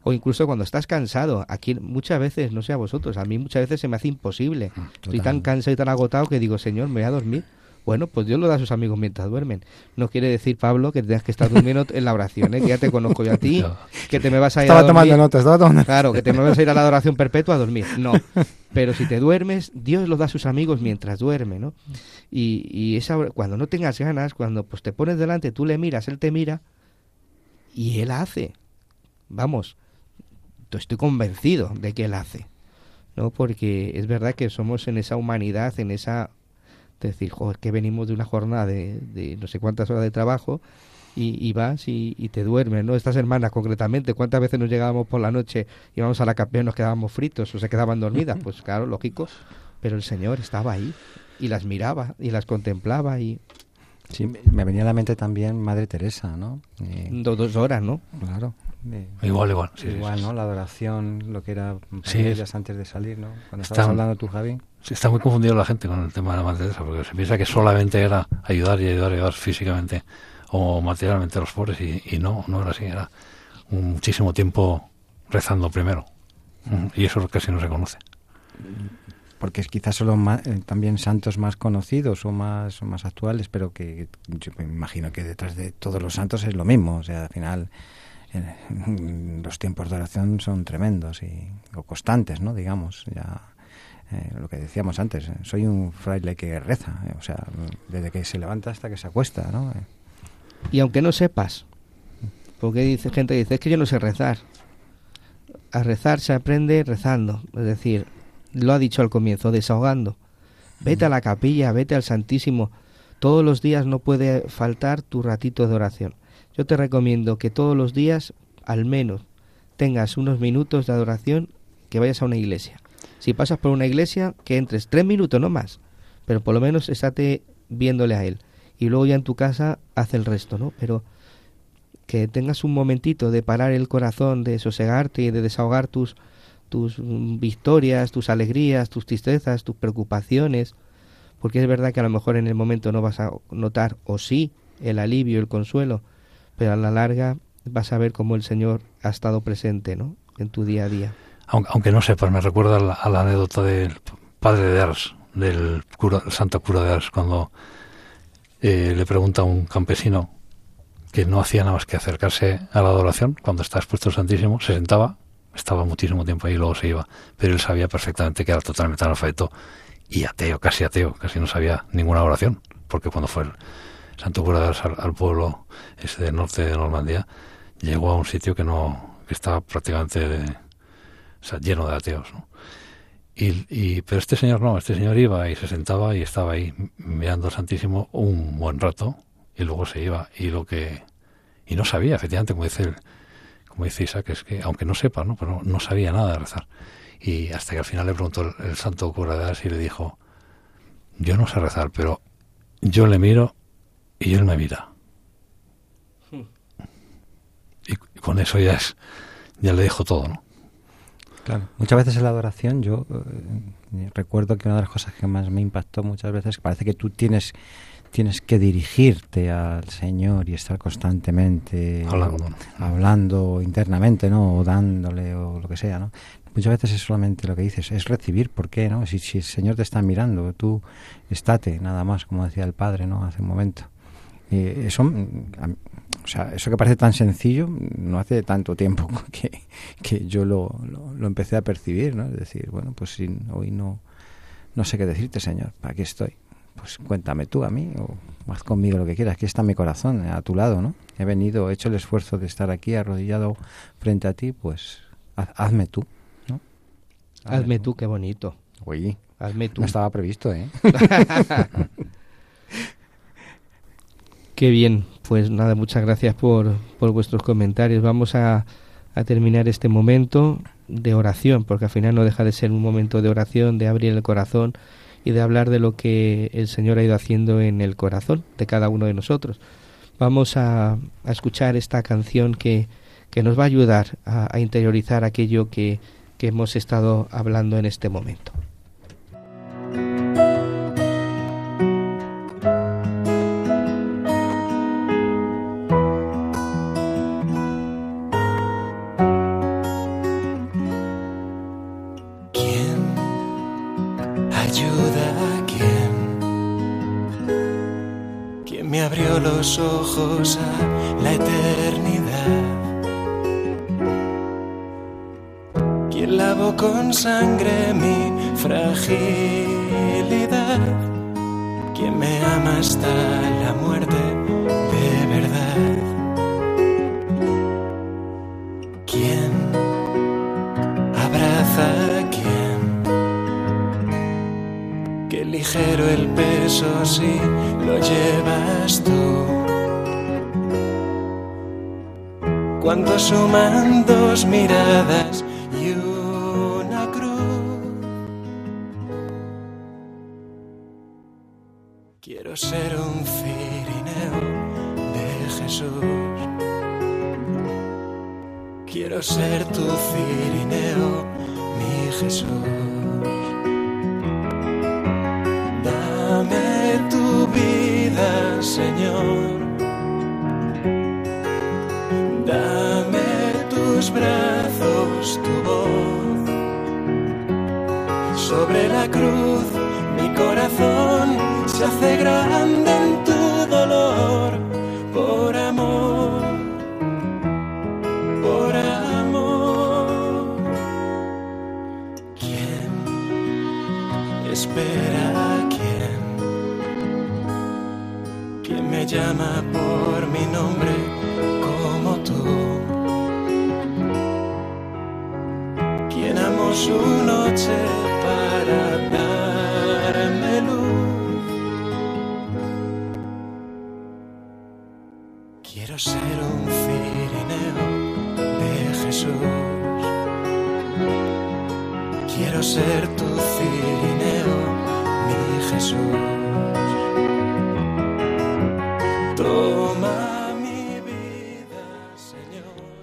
o incluso cuando estás cansado. Aquí muchas veces, no sé a vosotros, a mí muchas veces se me hace imposible. Total. Estoy tan cansado y tan agotado que digo, Señor, me voy a dormir. Bueno, pues Dios lo da a sus amigos mientras duermen. No quiere decir, Pablo, que tengas que estar durmiendo en la oración, ¿eh? que ya te conozco yo a ti, no. que te me vas a ir estaba a dormir. tomando notas, estaba tomando Claro, que te me vas a ir a la adoración perpetua a dormir. No. Pero si te duermes, Dios lo da a sus amigos mientras duerme, ¿no? Y, y esa, cuando no tengas ganas, cuando pues te pones delante, tú le miras, Él te mira y Él hace. Vamos, estoy convencido de que Él hace. ¿no? Porque es verdad que somos en esa humanidad, en esa decir, joder, que venimos de una jornada de, de no sé cuántas horas de trabajo y, y vas y, y, te duermes, ¿no? Estas hermanas concretamente, ¿cuántas veces nos llegábamos por la noche, íbamos a la capilla y nos quedábamos fritos o se quedaban dormidas? Pues claro, lógico, pero el Señor estaba ahí y las miraba y las contemplaba y... Sí, me venía a la mente también Madre Teresa, ¿no? Eh, dos, dos horas, ¿no? Claro. Eh, igual, igual. Sí, igual, sí, ¿no? La adoración, lo que era sí, ellas antes de salir, ¿no? Cuando está, estabas hablando tú, Javi. Está muy confundido la gente con el tema de la Madre Teresa, porque se piensa que solamente era ayudar y ayudar y ayudar físicamente o materialmente a los pobres, y, y no, no era así, era un, muchísimo tiempo rezando primero. Y eso casi no se conoce. Porque es quizás solo eh, también santos más conocidos o más, más actuales, pero que yo me imagino que detrás de todos los santos es lo mismo. O sea, al final los tiempos de oración son tremendos y o constantes, ¿no? Digamos, ya eh, lo que decíamos antes, soy un fraile que reza, o sea, desde que se levanta hasta que se acuesta, ¿no? Y aunque no sepas, porque dice gente dice, es que yo no sé rezar. A rezar se aprende rezando, es decir, lo ha dicho al comienzo, desahogando. Vete a la capilla, vete al Santísimo. Todos los días no puede faltar tu ratito de oración. Yo te recomiendo que todos los días, al menos, tengas unos minutos de adoración, que vayas a una iglesia. Si pasas por una iglesia, que entres tres minutos, no más, pero por lo menos estate viéndole a él. Y luego ya en tu casa haz el resto, ¿no? Pero que tengas un momentito de parar el corazón, de sosegarte y de desahogar tus, tus victorias, tus alegrías, tus tristezas, tus preocupaciones, porque es verdad que a lo mejor en el momento no vas a notar, o sí, el alivio, el consuelo, pero a la larga vas a ver cómo el Señor ha estado presente, ¿no? En tu día a día. Aunque, no sepas, me recuerda a la, anécdota del padre de Ars, del cura, santo cura de Ars, cuando eh, le pregunta a un campesino que no hacía nada más que acercarse a la adoración cuando está expuesto el Santísimo, se sentaba, estaba muchísimo tiempo ahí y luego se iba, pero él sabía perfectamente que era totalmente analfabeto y ateo, casi ateo, casi no sabía ninguna oración, porque cuando fue el Santo Cura al, pueblo ese del norte de Normandía, llegó a un sitio que no, que estaba prácticamente lleno de ateos, ¿no? Y, pero este señor no, este señor iba y se sentaba y estaba ahí mirando al Santísimo un buen rato y luego se iba. Y lo que y no sabía efectivamente como dice como dice Isaac es que aunque no sepa no pero no sabía nada de rezar. Y hasta que al final le preguntó el, santo cura de Ars y le dijo yo no sé rezar pero yo le miro y él me mira hmm. y, con eso ya es ya le dijo todo no Claro, muchas veces en la adoración yo eh, recuerdo que una de las cosas que más me impactó muchas veces parece que tú tienes tienes que dirigirte al Señor y estar constantemente hablando, internamente, ¿no? O dándole o lo que sea, ¿no? Muchas veces es solamente lo que dices, es recibir, ¿por qué, no? Si, si el Señor te está mirando, tú estate, nada más, como decía el Padre, ¿no? Hace un momento. Eso, o sea, eso que parece tan sencillo, no hace tanto tiempo que, que yo lo, lo, empecé a percibir, ¿no? Es decir, bueno, pues si hoy no, no sé qué decirte, Señor, ¿para qué estoy? pues cuéntame tú a mí o haz conmigo lo que quieras. Aquí está mi corazón, a tu lado, ¿no? He venido, he hecho el esfuerzo de estar aquí arrodillado frente a ti, pues hazme tú, ¿no? Hazme, tú. qué bonito. Oye, hazme tú. No estaba previsto, ¿eh? qué bien. Pues nada, muchas gracias por, por vuestros comentarios. Vamos a, a terminar este momento de oración, porque al final no deja de ser un momento de oración, de abrir el corazón y de hablar de lo que el Señor ha ido haciendo en el corazón de cada uno de nosotros. Vamos a, escuchar esta canción que, que, nos va a ayudar a, a interiorizar aquello que, que hemos estado hablando en este momento. La eternidad. Quien lavó con sangre mi fragilidad. Brazos tu voz. Sobre la cruz mi corazón se hace grande en tu dolor por amor, por amor. ¿Quién espera a quién? ¿Quién me llama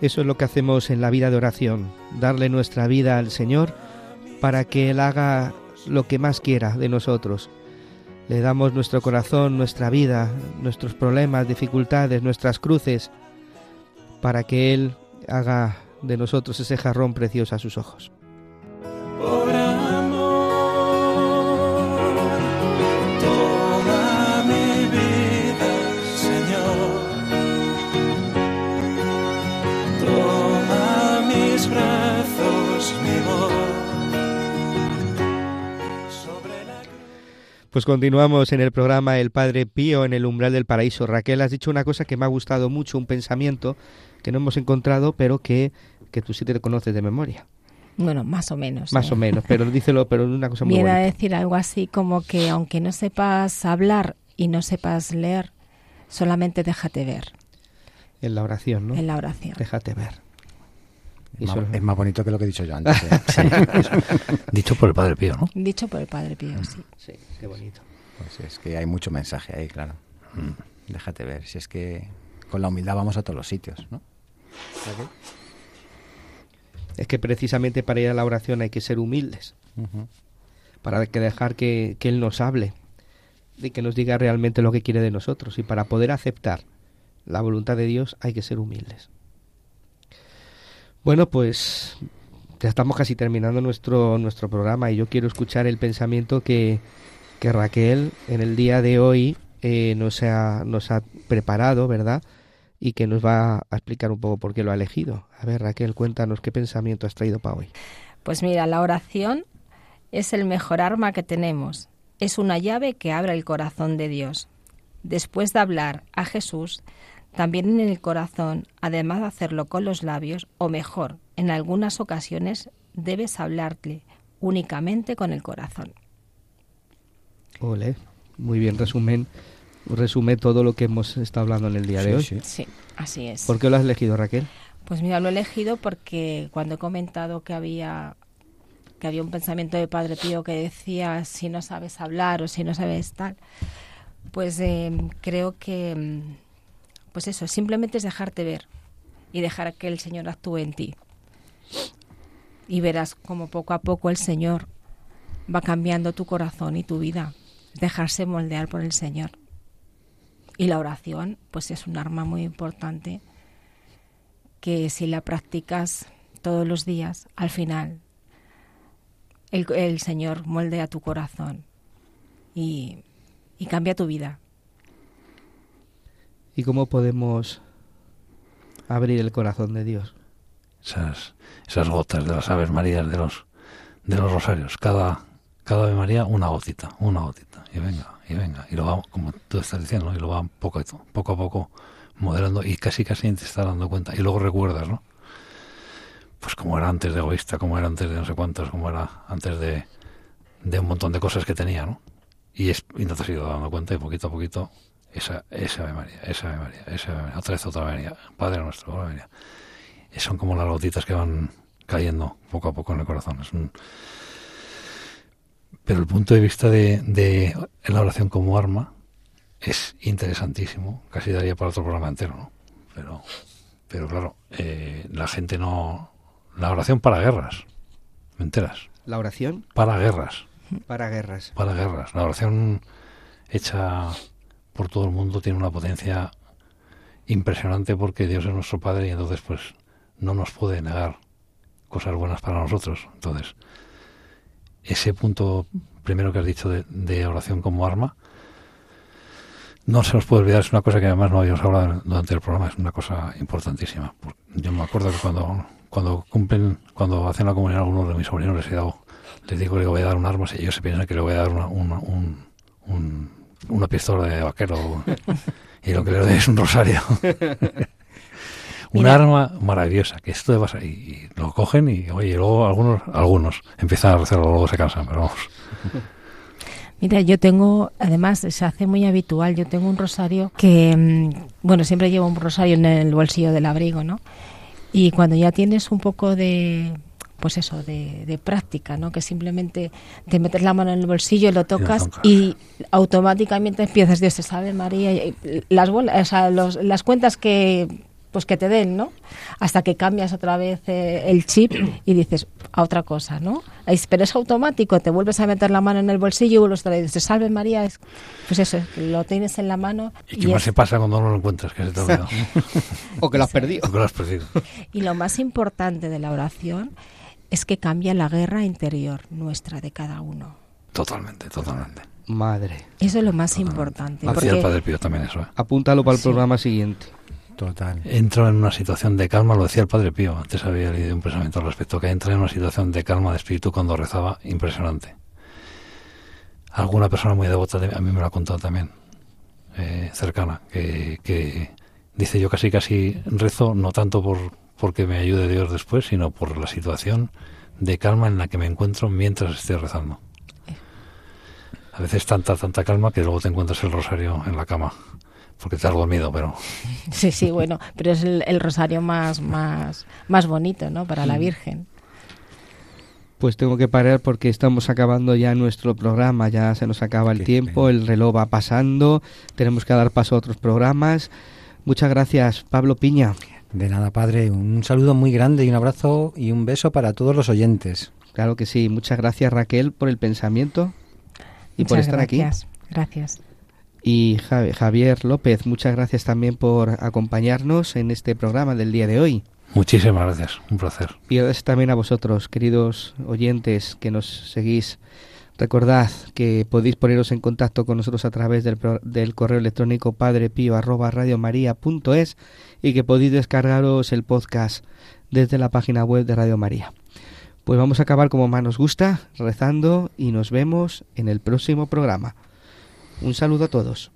Eso es lo que hacemos en la vida de oración, darle nuestra vida al Señor para que Él haga lo que más quiera de nosotros. Le damos nuestro corazón, nuestra vida, nuestros problemas, dificultades, nuestras cruces, para que Él haga de nosotros ese jarrón precioso a sus ojos. Pues continuamos en el programa El Padre Pío en el umbral del paraíso. Raquel, has dicho una cosa que me ha gustado mucho, un pensamiento que no hemos encontrado, pero que, que tú sí te conoces de memoria. Bueno, más o menos. Más ¿eh? o menos, pero dícelo, pero una cosa muy Viene a bonita. decir algo así como que aunque no sepas hablar y no sepas leer, solamente déjate ver En la oración, ¿no? en la oración. Déjate ver. Es más, es más bonito que lo que he dicho yo antes. ¿eh? Sí. Dicho por el Padre Pío, ¿no? Dicho por el Padre Pío, sí. Sí, qué bonito. Pues es que hay mucho mensaje ahí, claro. Mm. Déjate ver. Si es que con la humildad vamos a todos los sitios, ¿no? Es que precisamente para ir a la oración hay que ser humildes, para que dejar que, que Él nos hable y que nos diga realmente lo que quiere de nosotros. Y para poder aceptar la voluntad de Dios hay que ser humildes. Bueno, pues ya estamos casi terminando nuestro, nuestro programa y yo quiero escuchar el pensamiento que, que Raquel en el día de hoy eh, nos, ha, nos ha preparado, ¿verdad? Y que nos va a explicar un poco por qué lo ha elegido. A ver, Raquel, cuéntanos qué pensamiento has traído para hoy. Pues mira, la oración es el mejor arma que tenemos. Es una llave que abre el corazón de Dios. Después de hablar a Jesús, también en el corazón, además de hacerlo con los labios, o mejor, en algunas ocasiones debes hablarle únicamente con el corazón. Ole, muy bien, resumen, resume todo lo que hemos estado hablando en el día de hoy. sí. Sí, así es. ¿Por qué lo has elegido, Raquel? Pues mira, lo he elegido porque cuando he comentado que había que había un pensamiento de Padre Pío que decía si no sabes hablar o si no sabes tal, pues eh, creo que mm, pues eso, simplemente es dejarte ver y dejar que el Señor actúe en ti. Y verás como poco a poco el Señor va cambiando tu corazón y tu vida, dejarse moldear por el Señor. Y la oración, pues es un arma muy importante que si la practicas todos los días, al final el, Señor moldea tu corazón y cambia tu vida. ¿Y cómo podemos abrir el corazón de Dios? Esas, esas gotas de las Aves Marías de los, de los rosarios. Cada, cada Ave María una gotita, una gotita. Y venga, y venga. Y lo va, como tú estás diciendo, y lo va poco a poco, a poco modelando y casi casi te estás dando cuenta. Y luego recuerdas, ¿no? Pues como era antes de egoísta, como era antes de no sé cuántos, como era antes de, de un montón de cosas que tenía, ¿no? Y, es, y no te has ido dando cuenta y poquito a poquito esa, esa Ave María, esa Ave María, esa Ave María, otra vez otra Ave María, Padre nuestro, Ave María. Y son como las gotitas que van cayendo poco a poco en el corazón. Es un... Pero el punto de vista de, de la oración como arma es interesantísimo. Casi daría para otro programa entero, ¿no? Pero, pero claro, eh, la gente no... La oración para guerras, ¿me enteras? La oración Para guerras, para guerras. para guerras. La oración hecha por todo el mundo tiene una potencia impresionante porque Dios es nuestro Padre y entonces pues no nos puede negar cosas buenas para nosotros. Entonces, ese punto primero que has dicho de, oración como arma, no se nos puede olvidar, es una cosa que además no habíamos hablado durante el programa, es una cosa importantísima. Yo me acuerdo que cuando, cuando cumplen, cuando hacen la comunión algunos de mis sobrinos les he dado, les digo que le voy a dar un arma, y ellos se piensan que le voy a dar una, un, una pistola de vaquero y lo que le doy es un rosario. un arma maravillosa, que esto vas y, y, lo cogen y oye, luego algunos, algunos empiezan a hacerlo, luego se cansan, pero vamos. Mira, yo tengo, además se hace muy habitual, yo tengo un rosario que, mm, bueno, siempre llevo un rosario en el bolsillo del abrigo, ¿no? Y cuando ya tienes un poco de, pues eso, de, práctica, ¿no? Que simplemente te metes la mano en el bolsillo, lo tocas y automáticamente empiezas, Dios te sabe, María, las, o sea, las cuentas que pues que te den, ¿no? Hasta que cambias otra vez eh, el chip y dices a otra cosa, ¿no? Pero es automático, te vuelves a meter la mano en el bolsillo y vuelves a decir, salve María, es, pues eso, lo tienes en la mano. ¿Y, qué más se pasa cuando no lo encuentras? Que se te ha o que lo has perdido. O que lo has perdido. Y lo más importante de la oración es que cambia la guerra interior nuestra de cada uno. Totalmente, totalmente. Madre. Eso es lo más importante. Porque... el Padre Pío también eso. ¿eh? Apúntalo para el programa siguiente. Total. Entra en una situación de calma, lo decía el Padre Pío, antes había leído un pensamiento al respecto, que entra en una situación de calma de espíritu cuando rezaba, impresionante. Alguna persona muy devota, a mí me lo ha contado también, eh, cercana, que, que dice yo casi casi rezo, no tanto por porque me ayude Dios después, sino por la situación de calma en la que me encuentro mientras estoy rezando. A veces tanta, tanta calma que luego te encuentras el rosario en la cama porque te has dormido, pero... Sí, sí, bueno, pero es el, rosario más, más, más bonito, ¿no?, para la Virgen. Pues tengo que parar porque estamos acabando ya nuestro programa, ya se nos acaba el tiempo, el reloj va pasando, tenemos que dar paso a otros programas. Muchas gracias, Pablo Piña. De nada, padre, un saludo muy grande y un abrazo y un beso para todos los oyentes. Claro que sí, muchas gracias Raquel por el pensamiento y por estar aquí. Gracias. Y Javier López, muchas gracias también por acompañarnos en este programa del día de hoy. Muchísimas gracias, un placer. Y gracias también a vosotros, queridos oyentes que nos seguís. Recordad que podéis poneros en contacto con nosotros a través del, del correo electrónico padrepío@radiomaria.es y que podéis descargaros el podcast desde la página web de Radio María. Pues vamos a acabar como más nos gusta, rezando y nos vemos en el próximo programa. Un saludo a todos.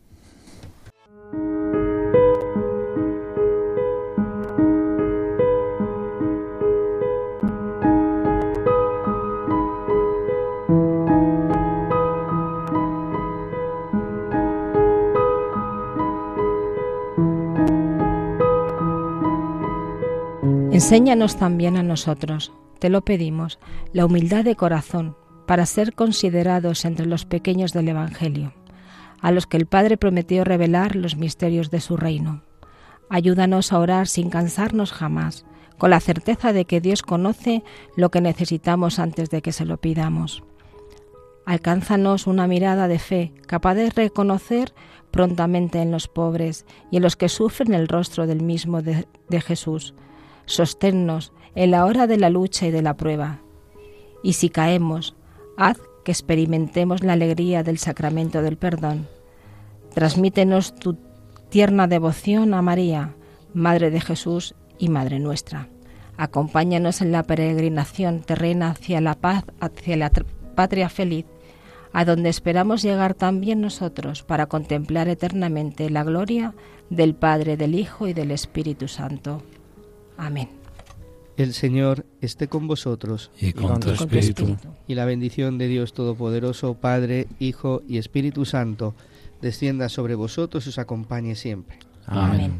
Enséñanos también a nosotros, te lo pedimos, la humildad de corazón para ser considerados entre los pequeños del Evangelio a los que el Padre prometió revelar los misterios de su reino. Ayúdanos a orar sin cansarnos jamás, con la certeza de que Dios conoce lo que necesitamos antes de que se lo pidamos. Alcánzanos una mirada de fe, capaz de reconocer prontamente en los pobres y en los que sufren el rostro del mismo de, de Jesús. Sosténnos en la hora de la lucha y de la prueba. Y si caemos, haz que experimentemos la alegría del sacramento del perdón. Transmítenos tu tierna devoción a María, Madre de Jesús y Madre nuestra. Acompáñanos en la peregrinación terrena hacia la paz, hacia la patria feliz, a donde esperamos llegar también nosotros para contemplar eternamente la gloria del Padre, del Hijo y del Espíritu Santo. Amén. El Señor esté con vosotros y con, tu espíritu. Y la bendición de Dios Todopoderoso, Padre, Hijo y Espíritu Santo, descienda sobre vosotros y os acompañe siempre. Amén.